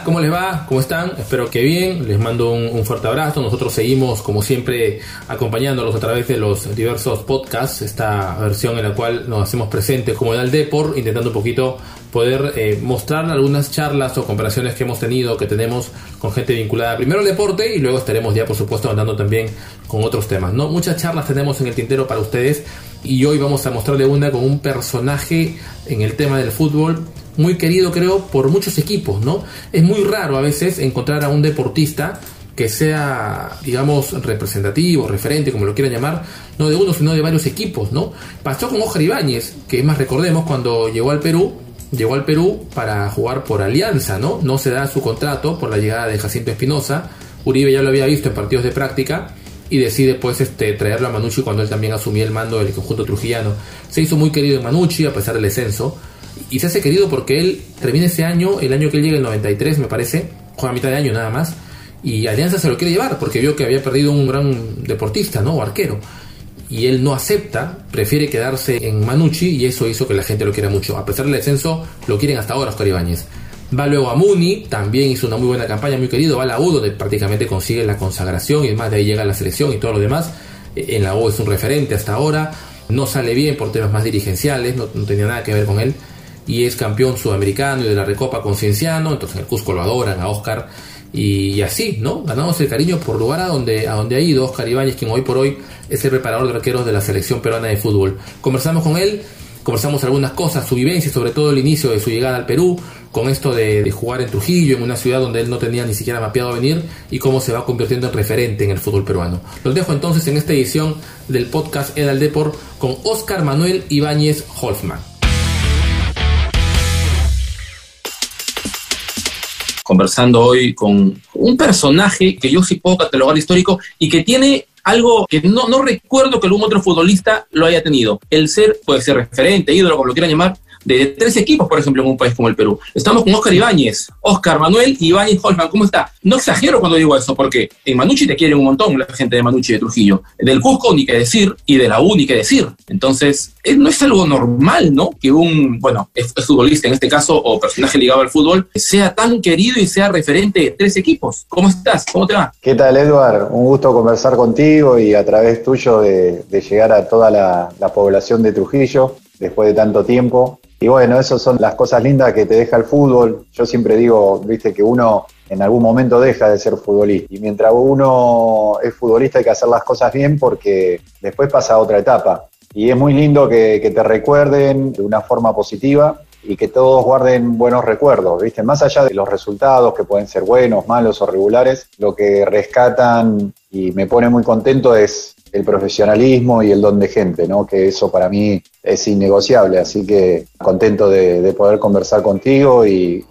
¿cómo les va? ¿Cómo están? Espero que bien. Les mando un, fuerte abrazo. Nosotros seguimos, como siempre, acompañándolos a través de los diversos podcasts. Esta versión en la cual nos hacemos presentes como el Depor, intentando un poquito poder eh, mostrar algunas charlas o comparaciones que hemos tenido, que tenemos con gente vinculada primero al deporte y luego estaremos ya, por supuesto, andando también con otros temas. ¿no? Muchas charlas tenemos en el tintero para ustedes y hoy vamos a mostrarle una con un personaje en el tema del fútbol muy querido creo por muchos equipos, ¿no? Es muy raro a veces encontrar a un deportista que sea, digamos, representativo, referente, como lo quieran llamar, no de uno, sino de varios equipos, ¿no? Pasó con Oscar Ibáñez, que más, recordemos, cuando llegó al Perú, llegó al Perú para jugar por Alianza, ¿no? No se da su contrato por la llegada de Jacinto Espinosa, Uribe ya lo había visto en partidos de práctica, y decide pues este, traerlo a Manucci cuando él también asumía el mando del conjunto trujillano. Se hizo muy querido en Manucci a pesar del descenso, y se hace querido porque él termina ese año, el año que él llega, el 93 me parece, juega a mitad de año nada más, y Alianza se lo quiere llevar porque vio que había perdido un gran deportista, ¿no? O arquero. Y él no acepta, prefiere quedarse en Manucci y eso hizo que la gente lo quiera mucho. A pesar del descenso, lo quieren hasta ahora Oscar Ibáñez. Va luego a Muni, también hizo una muy buena campaña, muy querido. Va a la U, donde prácticamente consigue la consagración y además de ahí llega la selección y todo lo demás. En la U es un referente hasta ahora. No sale bien por temas más dirigenciales, no tenía nada que ver con él y es campeón sudamericano y de la Recopa con Cienciano, entonces en el Cusco lo adoran a Oscar y, así, ¿no? Ganamos el cariño por lugar a donde, a donde ha ido Oscar Ibáñez, quien hoy por hoy es el preparador de arqueros de la selección peruana de fútbol. Conversamos con él, conversamos algunas cosas, su vivencia, sobre todo el inicio de su llegada al Perú, con esto de, jugar en Trujillo, en una ciudad donde él no tenía ni siquiera mapeado venir, y cómo se va convirtiendo en referente en el fútbol peruano. Los dejo entonces en esta edición del podcast Edal Depor con Oscar Manuel Ibáñez Holfman. Conversando hoy con un personaje que yo sí puedo catalogar histórico y que tiene algo que no, no recuerdo que algún otro futbolista lo haya tenido. El ser, puede ser referente, ídolo, como lo quieran llamar, de tres equipos, por ejemplo, en un país como el Perú. Estamos con Oscar Ibáñez, Oscar Manuel Ibáñez Holman. ¿Cómo está? No exagero cuando digo eso, porque en Manucci te quieren un montón la gente de Manucci de Trujillo. Del Cusco ni que decir, y de la U ni que decir. Entonces, no es algo normal, ¿no? Que un, bueno, es, futbolista en este caso, o personaje ligado al fútbol, sea tan querido y sea referente de tres equipos. ¿Cómo estás? ¿Cómo te va? ¿Qué tal, Eduard? Un gusto conversar contigo y a través tuyo de, llegar a toda la población de Trujillo después de tanto tiempo. Y bueno, esas son las cosas lindas que te deja el fútbol. Yo siempre digo, viste, que uno en algún momento deja de ser futbolista. Y mientras uno es futbolista hay que hacer las cosas bien porque después pasa a otra etapa. Y es muy lindo que, que te recuerden de una forma positiva y que todos guarden buenos recuerdos, ¿viste? Más allá de los resultados que pueden ser buenos, malos o regulares, lo que rescatan y me pone muy contento es el profesionalismo y el don de gente, ¿no? Que eso para mí es innegociable, así que contento de, poder conversar contigo y,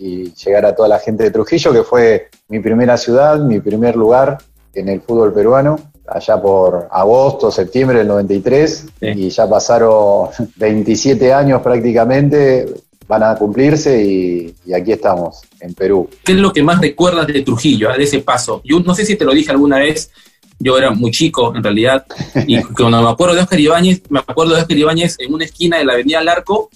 llegar a toda la gente de Trujillo, que fue mi primera ciudad, mi primer lugar en el fútbol peruano, allá por agosto, septiembre del 93, y ya pasaron 27 años prácticamente, van a cumplirse y, y, aquí estamos, en Perú. ¿Qué es lo que más recuerdas de Trujillo, de ese paso? Yo no sé si te lo dije alguna vez, yo era muy chico en realidad, y cuando me acuerdo de Oscar Ibáñez, me acuerdo de Oscar Ibáñez en una esquina de la avenida Larco,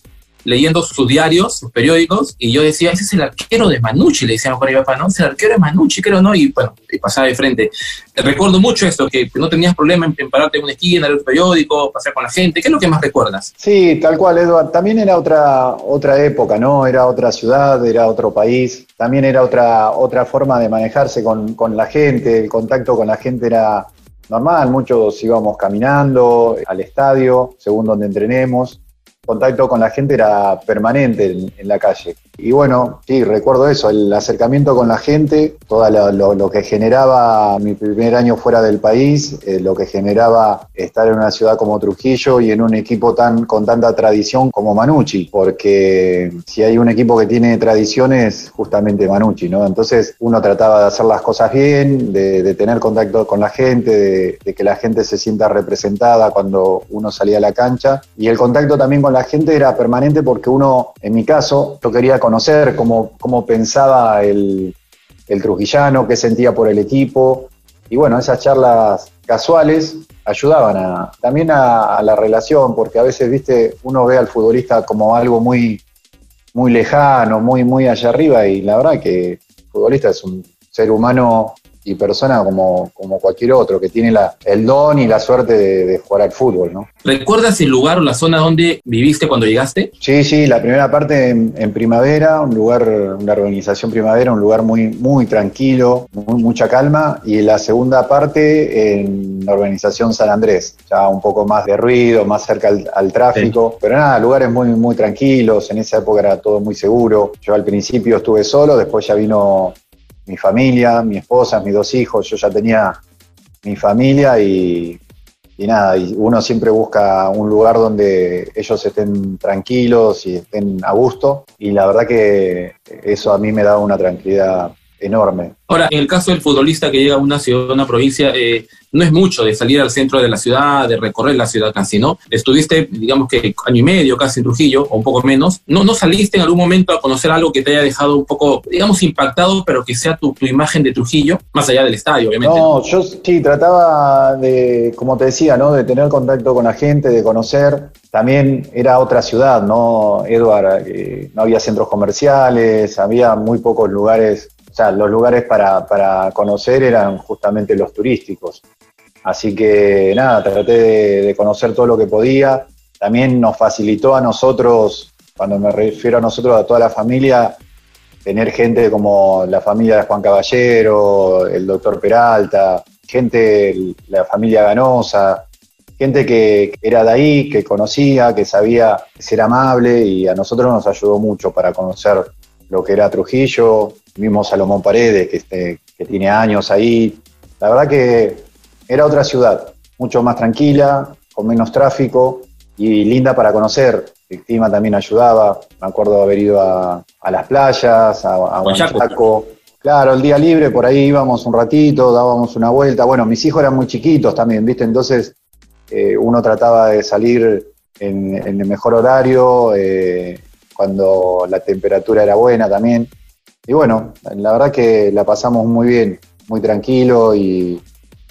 leyendo sus diarios, sus periódicos, y yo decía, ese es el arquero de Manucci, le decía a mi papá, no, es el arquero de Manucci, creo, ¿no? Y bueno, y pasaba de frente. Recuerdo mucho esto, que no tenías problema en, pararte en una esquina, leer un periódico, pasar con la gente, ¿qué es lo que más recuerdas? Sí, tal cual, Eduardo, también era otra, otra época, ¿no? Era otra ciudad, era otro país, también era otra, otra forma de manejarse con, con la gente, el contacto con la gente era normal, muchos íbamos caminando al estadio, según donde entrenemos, contacto con la gente era permanente en, la calle. Y bueno, sí, recuerdo eso, el acercamiento con la gente, todo lo, que generaba mi primer año fuera del país, eh, lo que generaba estar en una ciudad como Trujillo y en un equipo tan con tanta tradición como Manucci, porque si hay un equipo que tiene tradiciones, justamente Manucci, ¿no? Entonces uno trataba de hacer las cosas bien, de, tener contacto con la gente, de que la gente se sienta representada cuando uno salía a la cancha y el contacto también con la gente era permanente porque uno, en mi caso, yo quería conocer cómo, cómo pensaba el, el trujillano, qué sentía por el equipo. Y bueno, esas charlas casuales ayudaban a, también a, la relación, porque a veces, viste, uno ve al futbolista como algo muy, muy lejano, muy, muy allá arriba, y la verdad que futbolista es un ser humano y persona como, como cualquier otro, que tiene la, el don y la suerte de, jugar al fútbol, ¿no? ¿Recuerdas el lugar o la zona donde viviste cuando llegaste? Sí, sí, la primera parte en, Primavera, un lugar, una organización Primavera, un lugar muy, muy tranquilo, mucha calma, y la segunda parte en la organización San Andrés, ya un poco más de ruido, más cerca al, tráfico, pero nada, lugares muy, muy tranquilos, en esa época era todo muy seguro. Yo al principio estuve solo, después ya vino mi familia, mi esposa, mis dos hijos, yo ya tenía mi familia y, nada, y uno siempre busca un lugar donde ellos estén tranquilos y estén a gusto y la verdad que eso a mí me da una tranquilidad enorme. Ahora, en el caso del futbolista que llega a una ciudad, a una provincia, eh, no es mucho de salir al centro de la ciudad, de recorrer la ciudad casi, ¿no? Estuviste, digamos que año y medio casi en Trujillo, o un poco menos. ¿No, no saliste en algún momento a conocer algo que te haya dejado un poco, digamos, impactado, pero que sea tu, tu imagen de Trujillo, más allá del estadio, obviamente? No, yo sí trataba de, como te decía, ¿no? De tener contacto con la gente, de conocer. También era otra ciudad, ¿no, Edward? Eh, no había centros comerciales, había muy pocos lugares o sea, los lugares para, para, conocer eran justamente los turísticos. Así que nada, traté de, conocer todo lo que podía. También nos facilitó a nosotros, cuando me refiero a nosotros, a toda la familia, tener gente como la familia de Juan Caballero, el doctor Peralta, gente, la familia Ganosa, gente que era de ahí, que conocía, que sabía ser amable y a nosotros nos ayudó mucho para conocer lo que era Trujillo, mismo Salomón Paredes, que, este, que tiene años ahí. La verdad que era otra ciudad, mucho más tranquila, con menos tráfico y linda para conocer. El clima también ayudaba. Me acuerdo haber ido a, las playas, a, a Claro, el día libre, por ahí íbamos un ratito, dábamos una vuelta. Bueno, mis hijos eran muy chiquitos también, ¿viste? Entonces eh, uno trataba de salir en, el mejor horario, eh, cuando la temperatura era buena también. Y bueno, la verdad que la pasamos muy bien, muy tranquilo y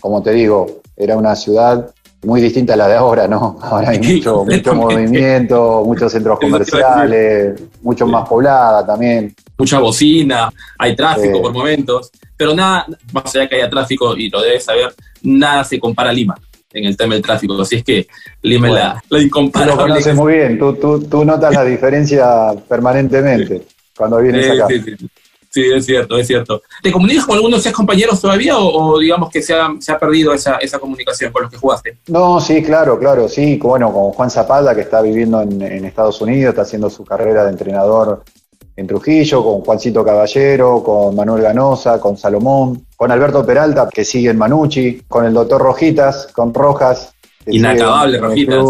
como te digo, era una ciudad muy distinta a la de ahora, ¿no? Ahora hay mucho, mucho movimiento, muchos centros comerciales, mucho más poblada también. Mucha bocina, hay tráfico por momentos, pero nada, más allá que haya tráfico, y lo debes saber, nada se compara a Lima en el tema del tráfico, así es que Lima es la, la incomparable. Tú lo conoces muy bien, tú, tú, tú notas la diferencia permanentemente cuando vienes acá. Sí, sí. Sí, es cierto, es cierto. ¿Te comunicas con algunos de esos compañeros todavía o, digamos que se ha, se ha perdido esa, esa, comunicación con los que jugaste? No, sí, claro, claro, sí. Bueno, con Juan Zapata, que está viviendo en, Estados Unidos, está haciendo su carrera de entrenador en Trujillo, con Juancito Caballero, con Manuel Ganosa, con Salomón, con Alberto Peralta, que sigue en Manucci, con el doctor Rojitas, con Rojas. Inacabable, Rojitas.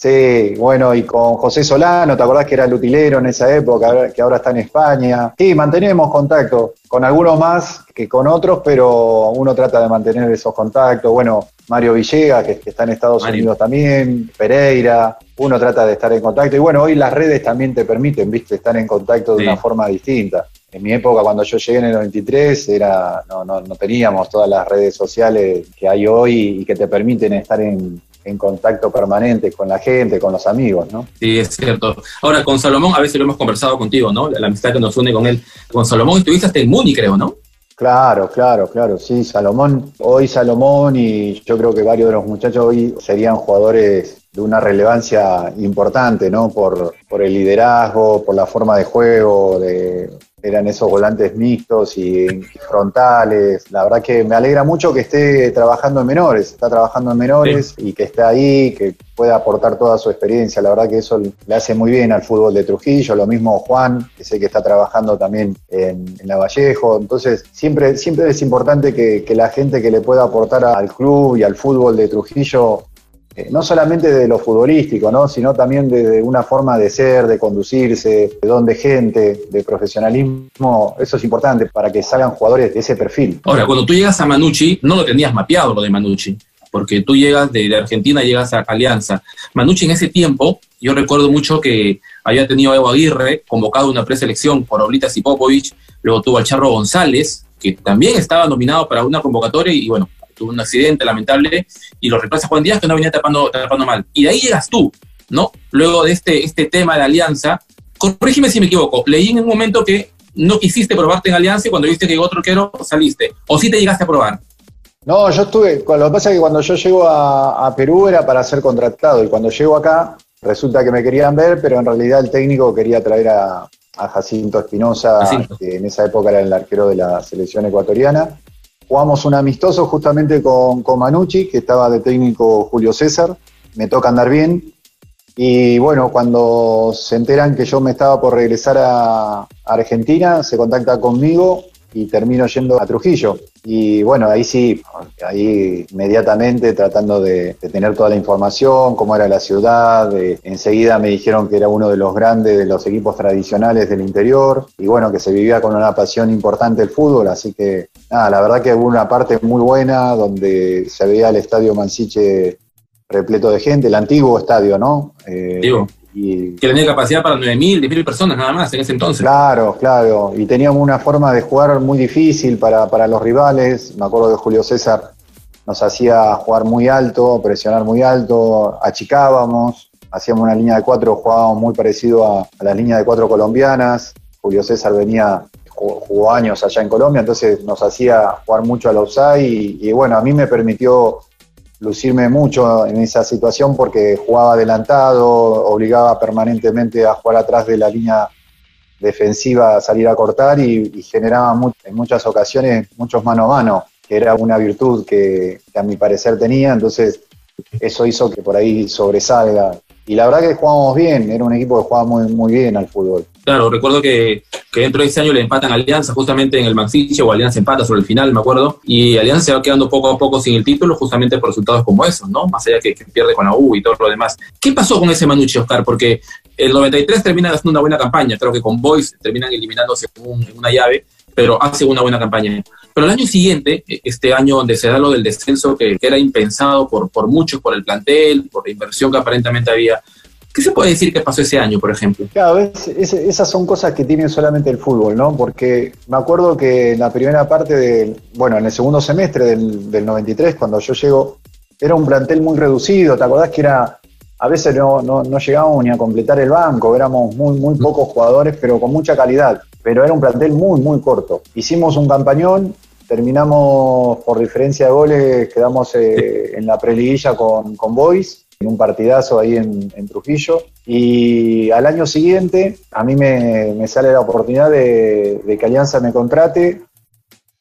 Sí, bueno, y con José Solano, ¿te acordás que era el utilero en esa época, que ahora está en España? Sí, mantenemos contacto con algunos más que con otros, pero uno trata de mantener esos contactos. Bueno, Mario Villegas, que, está en Estados Unidos también, Pereira, uno trata de estar en contacto. Y bueno, hoy las redes también te permiten, viste, estar en contacto de una forma distinta. En mi época, cuando yo llegué en el 93, era, no, no, no teníamos todas las redes sociales que hay hoy y que te permiten estar en, en contacto permanente con la gente, con los amigos, ¿no? Sí, es cierto. Ahora, con Salomón, a veces lo hemos conversado contigo, ¿no? La, amistad que nos une con él. Con Salomón estuviste hasta en Muni, creo, ¿no? Claro, claro, claro, sí, Salomón, hoy Salomón y yo creo que varios de los muchachos hoy serían jugadores de una relevancia importante, ¿no? Por, por el liderazgo, por la forma de juego, de, eran esos volantes mixtos y, frontales. La verdad que me alegra mucho que esté trabajando en menores, está trabajando en menores y que esté ahí, que pueda aportar toda su experiencia. La verdad que eso le hace muy bien al fútbol de Trujillo. Lo mismo Juan, que sé que está trabajando también en, La Vallejo. Entonces, siempre, siempre es importante que, que la gente que le pueda aportar al club y al fútbol de Trujillo no solamente de lo futbolístico, ¿no? sino también de, una forma de ser, de conducirse, de don de gente, de profesionalismo. Eso es importante para que salgan jugadores de ese perfil. Ahora, cuando tú llegas a Manucci, no lo tenías mapeado lo de Manucci, porque tú llegas de, Argentina, llegas a Alianza. Manucci en ese tiempo, yo recuerdo mucho que había tenido a Evo Aguirre convocado a una preselección por Oblitas y Popovich, luego tuvo al Charro González, que también estaba nominado para una convocatoria y bueno, tuvo un accidente lamentable y lo reemplaza Juan Díaz que no venía tapando, tapando mal. Y de ahí llegas tú, ¿no? Luego de este, este tema de alianza, corrígeme si me equivoco, leí en un momento que no quisiste probarte en Alianza y cuando viste que otro quiero saliste. ¿O sí te llegaste a probar? No, yo estuve, lo que pasa es que cuando yo llego a, Perú era para ser contratado y cuando llego acá resulta que me querían ver, pero en realidad el técnico quería traer a, Jacinto Espinosa, que en esa época era el arquero de la selección ecuatoriana. Jugamos un amistoso justamente con, con Manucci, que estaba de técnico Julio César. Me toca andar bien, y bueno, cuando se enteran que yo me estaba por regresar a Argentina, se contacta conmigo y termino yendo a Trujillo. Y bueno, ahí sí, ahí inmediatamente tratando de, tener toda la información, cómo era la ciudad, enseguida me dijeron que era uno de los grandes de los equipos tradicionales del interior y bueno, que se vivía con una pasión importante el fútbol, así que nada, la verdad que hubo una parte muy buena donde se veía el estadio Mansiche repleto de gente, el antiguo estadio, ¿no? Eh, y, que tenía capacidad para 9.000, 10.000 personas nada más en ese entonces. Claro, claro, y teníamos una forma de jugar muy difícil para, para los rivales, me acuerdo de Julio César nos hacía jugar muy alto, presionar muy alto, achicábamos, hacíamos una línea de cuatro, jugábamos muy parecido a, la línea de cuatro colombianas, Julio César venía, jugó, años allá en Colombia, entonces nos hacía jugar mucho al offside y, y bueno, a mí me permitió lucirme mucho en esa situación porque jugaba adelantado, obligaba permanentemente a jugar atrás de la línea defensiva, a salir a cortar y, generaba en muchas ocasiones muchos mano a mano, que era una virtud que, que, a mi parecer tenía, entonces eso hizo que por ahí sobresalga y la verdad que jugábamos bien, era un equipo que jugaba muy, muy bien al fútbol. Claro, recuerdo que, que dentro de ese año le empatan a Alianza justamente en el Mansiche o Alianza empata sobre el final, me acuerdo, y Alianza se va quedando poco a poco sin el título justamente por resultados como esos, ¿no? Más allá que, que pierde con la U y todo lo demás. ¿Qué pasó con ese Manucci, Oscar? Porque el 93 termina haciendo una buena campaña, creo que con Boys terminan eliminándose en una llave, pero hace una buena campaña. Pero el año siguiente, e, este año donde se da lo del descenso que, era impensado por, por muchos, por el plantel, por la inversión que aparentemente había, ¿Qué se puede decir que pasó ese año, por ejemplo? Claro, esas son cosas que tiene solamente el fútbol, ¿no? Porque me acuerdo que en la primera parte del, bueno, en el segundo semestre del, del 93, cuando yo llego, era un plantel muy reducido, ¿te acordás que era, a veces no, no, no llegábamos ni a completar el banco, éramos muy, muy mm. pocos jugadores, pero con mucha calidad pero era un plantel muy, muy corto. Hicimos un campañón, terminamos por diferencia de goles, quedamos eh, en la preliguilla con, con Boys, un partidazo ahí en, Trujillo. Y al año siguiente a mí me, sale la oportunidad de, de, que Alianza me contrate,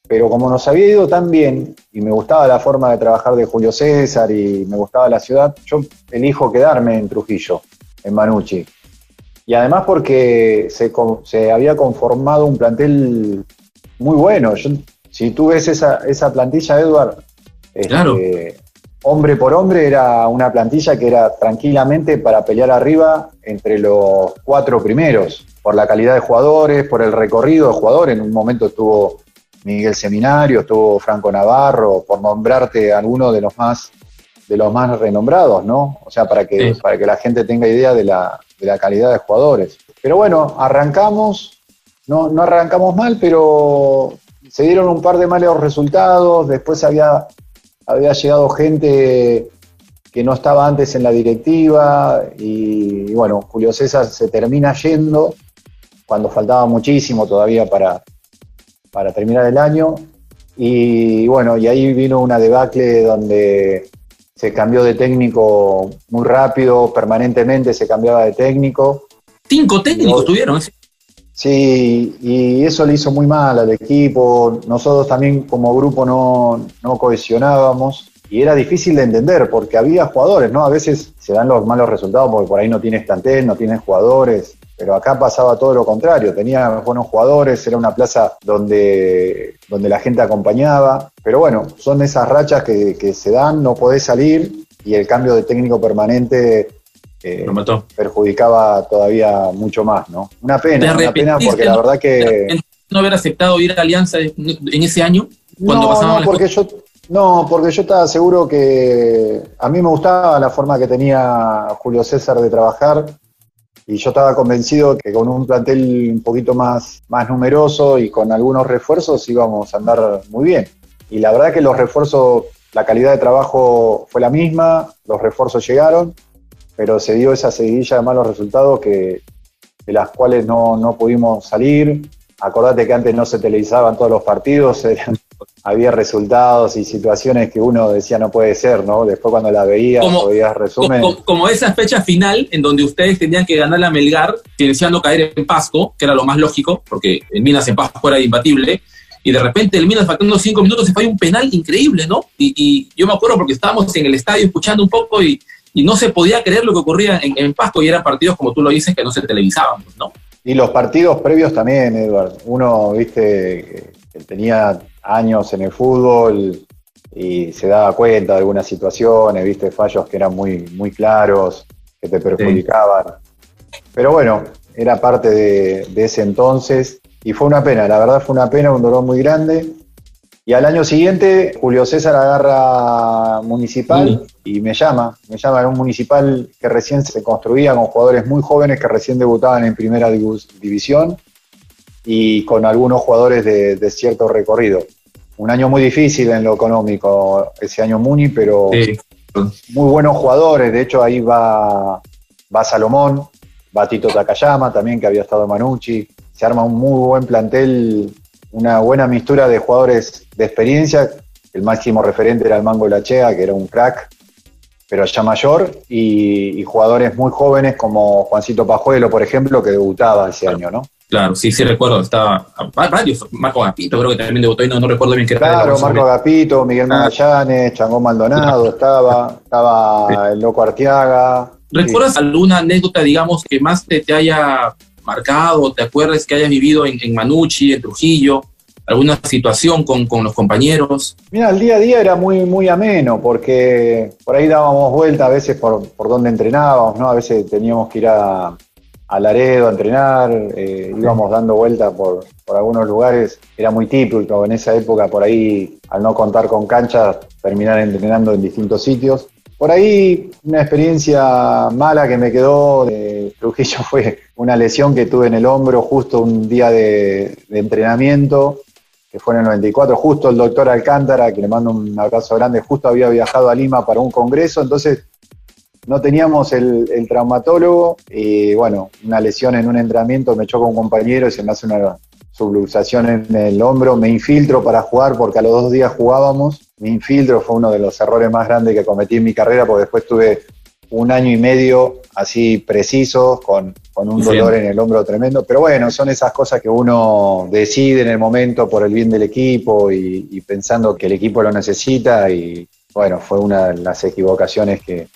pero como nos había ido tan bien y me gustaba la forma de trabajar de Julio César y me gustaba la ciudad, yo elijo quedarme en Trujillo, en Manucci. Y además porque se, se había conformado un plantel muy bueno. si tú ves esa, esa plantilla, Edward, este, hombre por hombre era una plantilla que era tranquilamente para pelear arriba entre los cuatro primeros, por la calidad de jugadores, por el recorrido de jugadores. En un momento estuvo Miguel Seminario, estuvo Franco Navarro, por nombrarte alguno de los más de los más renombrados, ¿no? O sea, para que, para que la gente tenga idea de la, de la calidad de jugadores. Pero bueno, arrancamos, no, no arrancamos mal, pero se dieron un par de malos resultados, después había, había llegado gente que no estaba antes en la directiva y, bueno, Julio César se termina yendo cuando faltaba muchísimo todavía para, para terminar el año y bueno, y ahí vino una debacle donde se cambió de técnico muy rápido, permanentemente se cambiaba de técnico. Cinco técnicos tuvieron. Sí, y eso le hizo muy mal al equipo. Nosotros también como grupo no, cohesionábamos y era difícil de entender porque había jugadores, ¿no? A veces se dan los malos resultados porque por ahí no tienes plantel, no tienes jugadores pero acá pasaba todo lo contrario, tenía buenos jugadores, era una plaza donde, donde la gente acompañaba, pero bueno, son esas rachas que, se dan, no podés salir y el cambio de técnico permanente eh, perjudicaba todavía mucho más, ¿no? Una pena, una pena porque la verdad que... ¿No haber aceptado ir a Alianza en ese año? Cuando no, no, porque yo, no, porque yo estaba seguro que a mí me gustaba la forma que tenía Julio César de trabajar y yo estaba convencido que con un plantel un poquito más, más numeroso y con algunos refuerzos íbamos a andar muy bien. Y la verdad que los refuerzos, la calidad de trabajo fue la misma, los refuerzos llegaron, pero se dio esa seguidilla de malos resultados que, de las cuales no, no pudimos salir. acordate que antes no se televisaban todos los partidos, había resultados y situaciones que uno decía no puede ser, ¿no? Después cuando la veías, como, veías resumen. Como, esa fecha final en donde ustedes tenían que ganar la Melgar, deseando caer en Pasco, que era lo más lógico, porque en Minas en Pasco era imbatible, y de repente el Minas faltando cinco minutos se falla un penal increíble, ¿no? Y, yo me acuerdo porque estábamos en el estadio escuchando un poco y, no se podía creer lo que ocurría en, en Pasco y eran partidos, como tú lo dices, que no se televisaban, ¿no? Y los partidos previos también, Edward. Uno, viste, que tenía años en el fútbol y se daba cuenta de algunas situaciones, viste, fallos que eran muy, muy claros, que te perjudicaban. Pero bueno, era parte de, de, ese entonces y fue una pena, la verdad fue una pena, un dolor muy grande. Y al año siguiente, Julio César agarra Municipal y me llama. Me llama, era un Municipal que recién se construía con jugadores muy jóvenes que recién debutaban en Primera División y con algunos jugadores de, cierto recorrido. Un año muy difícil en lo económico, ese año Muni, pero muy buenos jugadores. De hecho, ahí va, va Salomón, va Tito Takayama también, que había estado en Manucci. Se arma un muy buen plantel una buena mistura de jugadores de experiencia. El máximo referente era el Mango Lachea, que era un crack, pero ya mayor, y, jugadores muy jóvenes como Juancito Pajuelo, por ejemplo, que debutaba ese año, ¿no? Claro, sí, sí recuerdo, estaba varios, Marco Agapito creo que también debutó y no, recuerdo bien qué Claro, Marco Agapito, Miguel ah. Magallanes, Changón Maldonado estaba, estaba el Loco Arteaga. ¿Recuerdas alguna anécdota, digamos, que más te, te haya marcado, te acuerdas que hayas vivido en, en Manucci, en Trujillo, alguna situación con, con, los compañeros? Mira, el día a día era muy, muy ameno, porque por ahí dábamos vuelta a veces por, por donde entrenábamos, ¿no? A veces teníamos que ir a, a Laredo a entrenar, eh, íbamos dando vuelta por, por, algunos lugares, era muy típico en esa época, por ahí, al no contar con canchas, terminar entrenando en distintos sitios. Por ahí una experiencia mala que me quedó de Trujillo fue una lesión que tuve en el hombro justo un día de, entrenamiento, que fue en el 94, justo el doctor Alcántara, que le mando un abrazo grande, justo había viajado a Lima para un congreso, entonces no teníamos el, el traumatólogo y bueno, una lesión en un entrenamiento, me choca un compañero y se me hace una subluxación en el hombro, me infiltro para jugar porque a los dos días jugábamos, me infiltro, fue uno de los errores más grandes que cometí en mi carrera porque después tuve un año y medio así preciso, con, un dolor en el hombro tremendo. Pero bueno, son esas cosas que uno decide en el momento por el bien del equipo y, pensando que el equipo lo necesita. Y bueno, fue una de las equivocaciones que,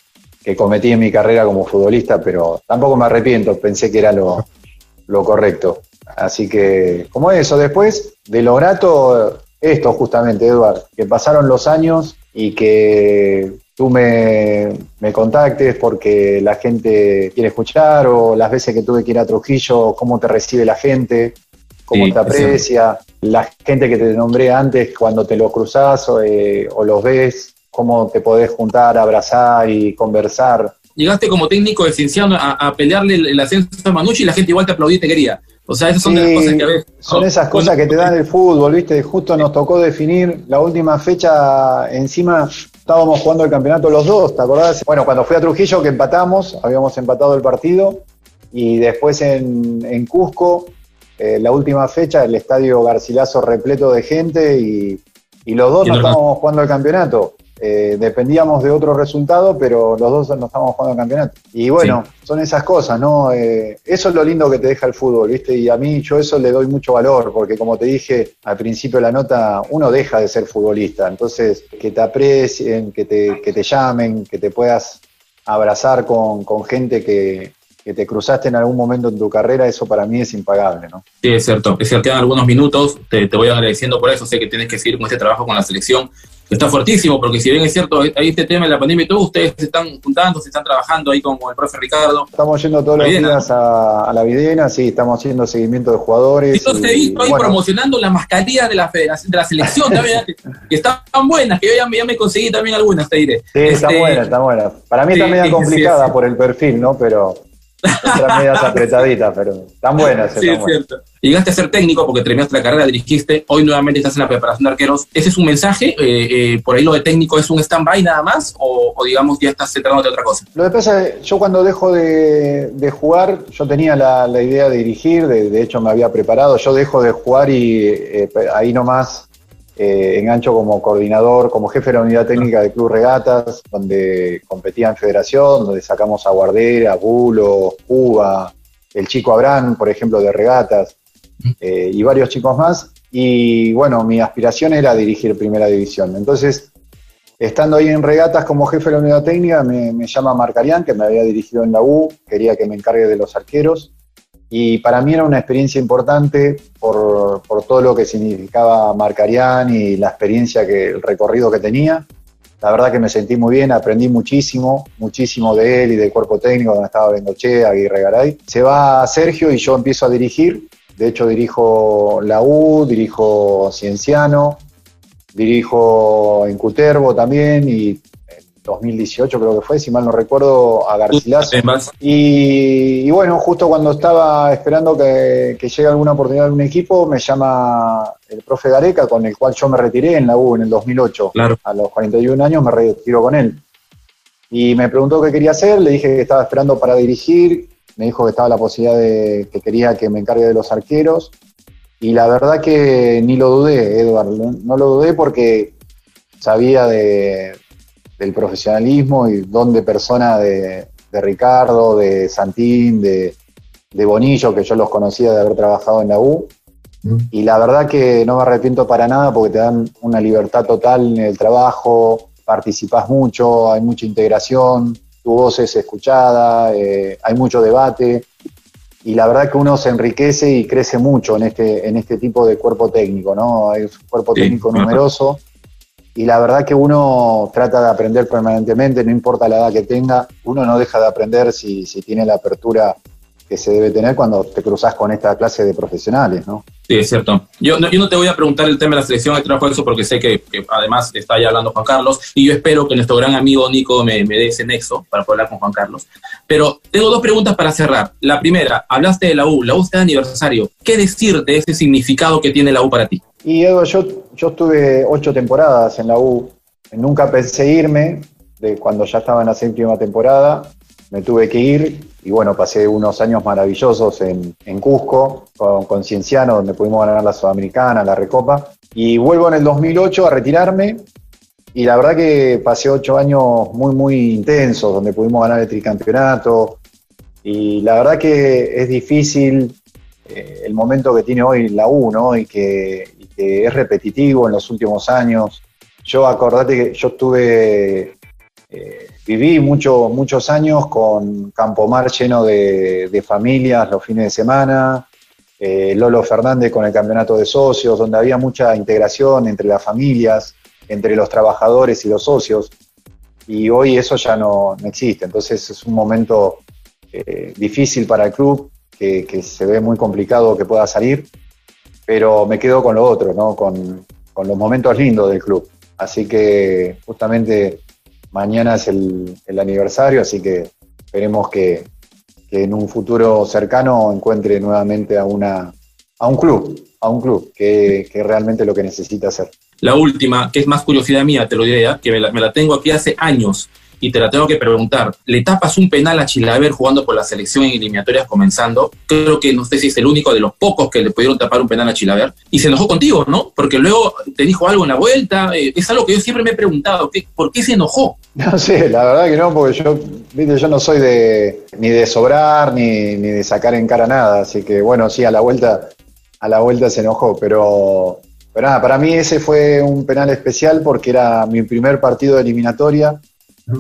cometí en mi carrera como futbolista, pero tampoco me arrepiento, pensé que era lo, lo correcto. Así que, como eso, después de lo grato, esto justamente, Eduard, que pasaron los años y que tú me, contactes porque la gente quiere escuchar o las veces que tuve que ir a Trujillo, cómo te recibe la gente, cómo te aprecia, la gente que te nombré antes cuando te lo cruzas eh, o, los ves, cómo te podés juntar, abrazar y conversar. Llegaste como técnico de Cienciano a, pelearle el, ascenso a Manucci y la gente igual te aplaudía y te quería. O sea, esas son las cosas que a veces... Son esas cosas que te dan el fútbol, ¿viste? Justo nos tocó definir la última fecha encima estábamos jugando el campeonato los dos, ¿te acordás? Bueno, cuando fui a Trujillo que empatamos, habíamos empatado el partido, y después en, Cusco, eh, la última fecha, el estadio Garcilaso repleto de gente, y, los dos no estábamos jugando el campeonato. Eh, dependíamos de otro resultado, pero los dos no estábamos jugando campeonato. Y bueno, son esas cosas, ¿no? Eh, eso es lo lindo que te deja el fútbol, ¿viste? Y a mí yo eso le doy mucho valor, porque como te dije al principio de la nota, uno deja de ser futbolista. Entonces, que te aprecien, que te, que te llamen, que te puedas abrazar con, con gente que, que te cruzaste en algún momento en tu carrera, eso para mí es impagable, ¿no? Sí, es cierto. Es cierto, quedan algunos minutos, te, te voy agradeciendo por eso, sé que tienes que seguir con este trabajo con la selección, está fuertísimo, porque si bien es cierto, hay este tema de la pandemia y todo, ustedes se están juntando, se están trabajando ahí con, el profe Ricardo. Estamos yendo todos los días a, la Videna, sí, estamos haciendo seguimiento de jugadores. Entonces estoy promocionando las mascarillas de la federación, de la selección también, que, están buenas, que yo ya, me conseguí también algunas, te diré. Sí, está este, buena, está buena. Para mí también es complicada por el perfil, ¿no? Pero Otras medias apretaditas, pero están buenas. Sí, es cierto. Llegaste a ser técnico porque terminaste la carrera, dirigiste, hoy nuevamente estás en la preparación de arqueros. ¿Ese es un mensaje? Eh, eh, ¿Por ahí lo de técnico es un stand-by nada más? O, digamos ya estás centrándote de otra cosa? Lo que pasa es yo cuando dejo de, jugar, yo tenía la, idea de dirigir, de, hecho me había preparado, yo dejo de jugar y eh, ahí nomás eh, engancho como coordinador, como jefe de la unidad técnica de Club Regatas, donde competía en federación, donde sacamos a Guardera, Bulo, Cuba, el chico Abraham, por ejemplo, de Regatas, eh, y varios chicos más. Y bueno, mi aspiración era dirigir primera división. Entonces, estando ahí en Regatas como jefe de la unidad técnica, me, me llama Marcarián, que me había dirigido en la U, quería que me encargue de los arqueros. Y para mí era una experiencia importante por, todo lo que significaba Marcarián y la experiencia, que el recorrido que tenía. La verdad que me sentí muy bien, aprendí muchísimo, muchísimo de él y del cuerpo técnico donde estaba Bengoche, Aguirre Garay. Se va Sergio y yo empiezo a dirigir. De hecho, dirijo la U, dirijo Cienciano, dirijo en Cuterbo también y 2018 creo que fue, si mal no recuerdo, a Garcilaso. Y, bueno, justo cuando estaba esperando que, llegue alguna oportunidad en un equipo, me llama el profe Gareca, con el cual yo me retiré en la U en el 2008. Claro. A los 41 años me retiro con él. Y me preguntó qué quería hacer, le dije que estaba esperando para dirigir, me dijo que estaba la posibilidad de que quería que me encargue de los arqueros. Y la verdad que ni lo dudé, Eduardo, no lo dudé porque sabía de, del profesionalismo y don de persona de, Ricardo, de Santín, de, Bonillo, que yo los conocía de haber trabajado en la U. Mm. Y la verdad que no me arrepiento para nada porque te dan una libertad total en el trabajo, participás mucho, hay mucha integración, tu voz es escuchada, eh, hay mucho debate. Y la verdad que uno se enriquece y crece mucho en este, en este tipo de cuerpo técnico, ¿no? Hay un cuerpo técnico numeroso y la verdad que uno trata de aprender permanentemente, no importa la edad que tenga, uno no deja de aprender si, tiene la apertura que se debe tener cuando te cruzas con esta clase de profesionales, ¿no? Sí, es cierto. Yo no, te voy a preguntar el tema de la selección de porque sé que, además está ya hablando Juan Carlos y yo espero que nuestro gran amigo Nico me, me dé ese nexo para poder hablar con Juan Carlos. Pero tengo dos preguntas para cerrar. La primera, hablaste de la U, la U está de aniversario. ¿Qué decir de ese significado que tiene la U para ti? Y Edo, yo, yo estuve ocho temporadas en la U. Nunca pensé irme, de cuando ya estaba en la séptima temporada, me tuve que ir y bueno, pasé unos años maravillosos en, Cusco con, con, Cienciano, donde pudimos ganar la Sudamericana, la Recopa. Y vuelvo en el 2008 a retirarme y la verdad que pasé ocho años muy, muy intensos, donde pudimos ganar el tricampeonato. Y la verdad que es difícil eh, el momento que tiene hoy la U, ¿no? Y que, es repetitivo en los últimos años. Yo acordate que yo estuve, eh, viví mucho, muchos años con Campomar lleno de, familias los fines de semana, eh, Lolo Fernández con el campeonato de socios, donde había mucha integración entre las familias, entre los trabajadores y los socios, y hoy eso ya no, existe. Entonces es un momento eh, difícil para el club, que se ve muy complicado que pueda salir pero me quedo con lo otro, ¿no? Con, los momentos lindos del club. Así que justamente mañana es el, aniversario, así que esperemos que, en un futuro cercano encuentre nuevamente a, una, a un club, a un club, que, que realmente lo que necesita hacer. La última, que es más curiosidad mía, te lo diré, ¿eh? que me la tengo aquí hace años y te la tengo que preguntar. Le tapas un penal a Chilaver jugando por la selección en eliminatorias comenzando. Creo que no sé si es el único de los pocos que le pudieron tapar un penal a Chilaver. Y se enojó contigo, ¿no? Porque luego te dijo algo en la vuelta. Eh, es algo que yo siempre me he preguntado. ¿Por qué se enojó? No sé, la verdad que no, porque yo, yo no soy de ni de sobrar ni, ni de sacar en cara nada. Así que bueno, sí, a la vuelta, a la vuelta se enojó, pero nada, para mí ese fue un penal especial porque era mi primer partido de eliminatoria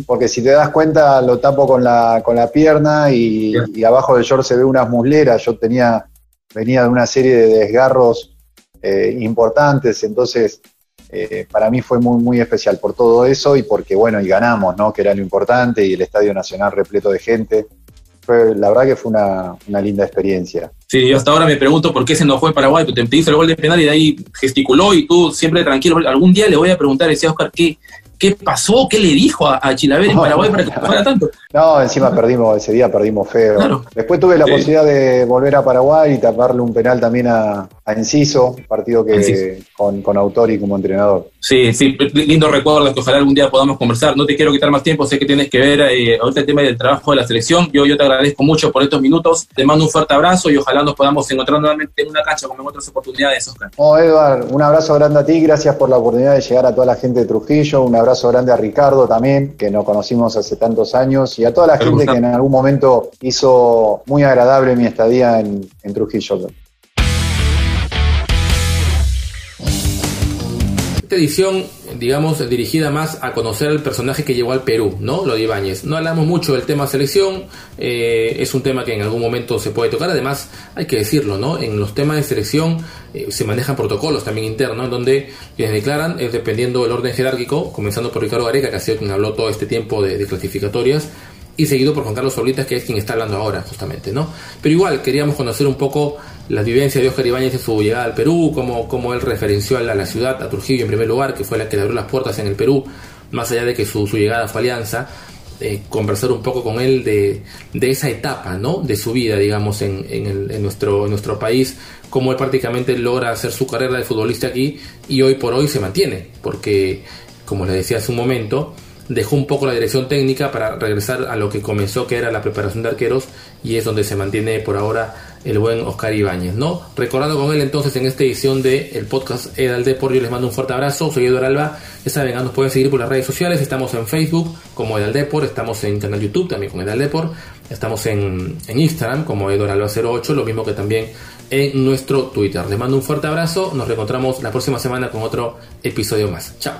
porque si te das cuenta lo tapo con la, con la pierna y, abajo del short se ve unas musleras. Yo tenía, venía de una serie de desgarros eh, importantes, entonces eh, para mí fue muy, muy especial por todo eso y porque, bueno, y ganamos, ¿no? Que era lo importante y el Estadio Nacional repleto de gente. la verdad que fue una, linda experiencia. Sí, yo hasta ahora me pregunto por qué se enojó en Paraguay, te, te hizo el gol de penal y de ahí gesticuló y tú siempre tranquilo. Algún día le voy a preguntar, decía Oscar, ¿qué, ¿qué pasó? ¿Qué le dijo a, a Chilaver en Paraguay para que fuera tanto? No, encima perdimos, ese día perdimos feo. Después tuve la posibilidad de volver a Paraguay y taparle un penal también a, Enciso, partido que con, con Autori como entrenador. Sí, sí, lindo recuerdo que ojalá algún día podamos conversar. No te quiero quitar más tiempo, sé que tienes que ver eh, ahorita el tema del trabajo de la selección. Yo, yo te agradezco mucho por estos minutos. Te mando un fuerte abrazo y ojalá nos podamos encontrar nuevamente en una cancha como en otras oportunidades, Oscar. Oh, Eduard, un abrazo grande a ti, gracias por la oportunidad de llegar a toda la gente de Trujillo. Un abrazo grande a Ricardo también, que nos conocimos hace tantos años, y a toda la gente que en algún momento hizo muy agradable mi estadía en, en Trujillo. Edición, digamos, dirigida más a conocer al personaje que llegó al Perú, ¿no? Lo de Ibáñez. No hablamos mucho del tema selección, eh, es un tema que en algún momento se puede tocar. Además, hay que decirlo, ¿no? En los temas de selección eh, se manejan protocolos también internos, donde quienes declaran es dependiendo del orden jerárquico, comenzando por Ricardo Gareca, que ha sido quien habló todo este tiempo de, clasificatorias, y seguido por Juan Carlos Solitas, que es quien está hablando ahora, justamente, ¿no? Pero igual queríamos conocer un poco la vivencia de Oscar Ibáñez en su llegada al Perú, cómo, cómo él referenció a la, ciudad, a Trujillo en primer lugar, que fue la que le abrió las puertas en el Perú, más allá de que su, llegada fue alianza, eh, conversar un poco con él de, de, esa etapa ¿no? de su vida, digamos, en, en, nuestro, en nuestro país, cómo él prácticamente logra hacer su carrera de futbolista aquí y hoy por hoy se mantiene, porque, como le decía hace un momento, dejó un poco la dirección técnica para regresar a lo que comenzó, que era la preparación de arqueros, y es donde se mantiene por ahora el buen Oscar Ibáñez, ¿no? Recordando con él entonces en esta edición de el podcast Edal Depor, yo les mando un fuerte abrazo, soy Eduardo Alba, ya saben, nos pueden seguir por las redes sociales, estamos en Facebook como Edal Depor, estamos en canal YouTube también con Edal Depor, estamos en, Instagram como Eduardo Alba 08, lo mismo que también en nuestro Twitter. Les mando un fuerte abrazo, nos reencontramos la próxima semana con otro episodio más. Chao.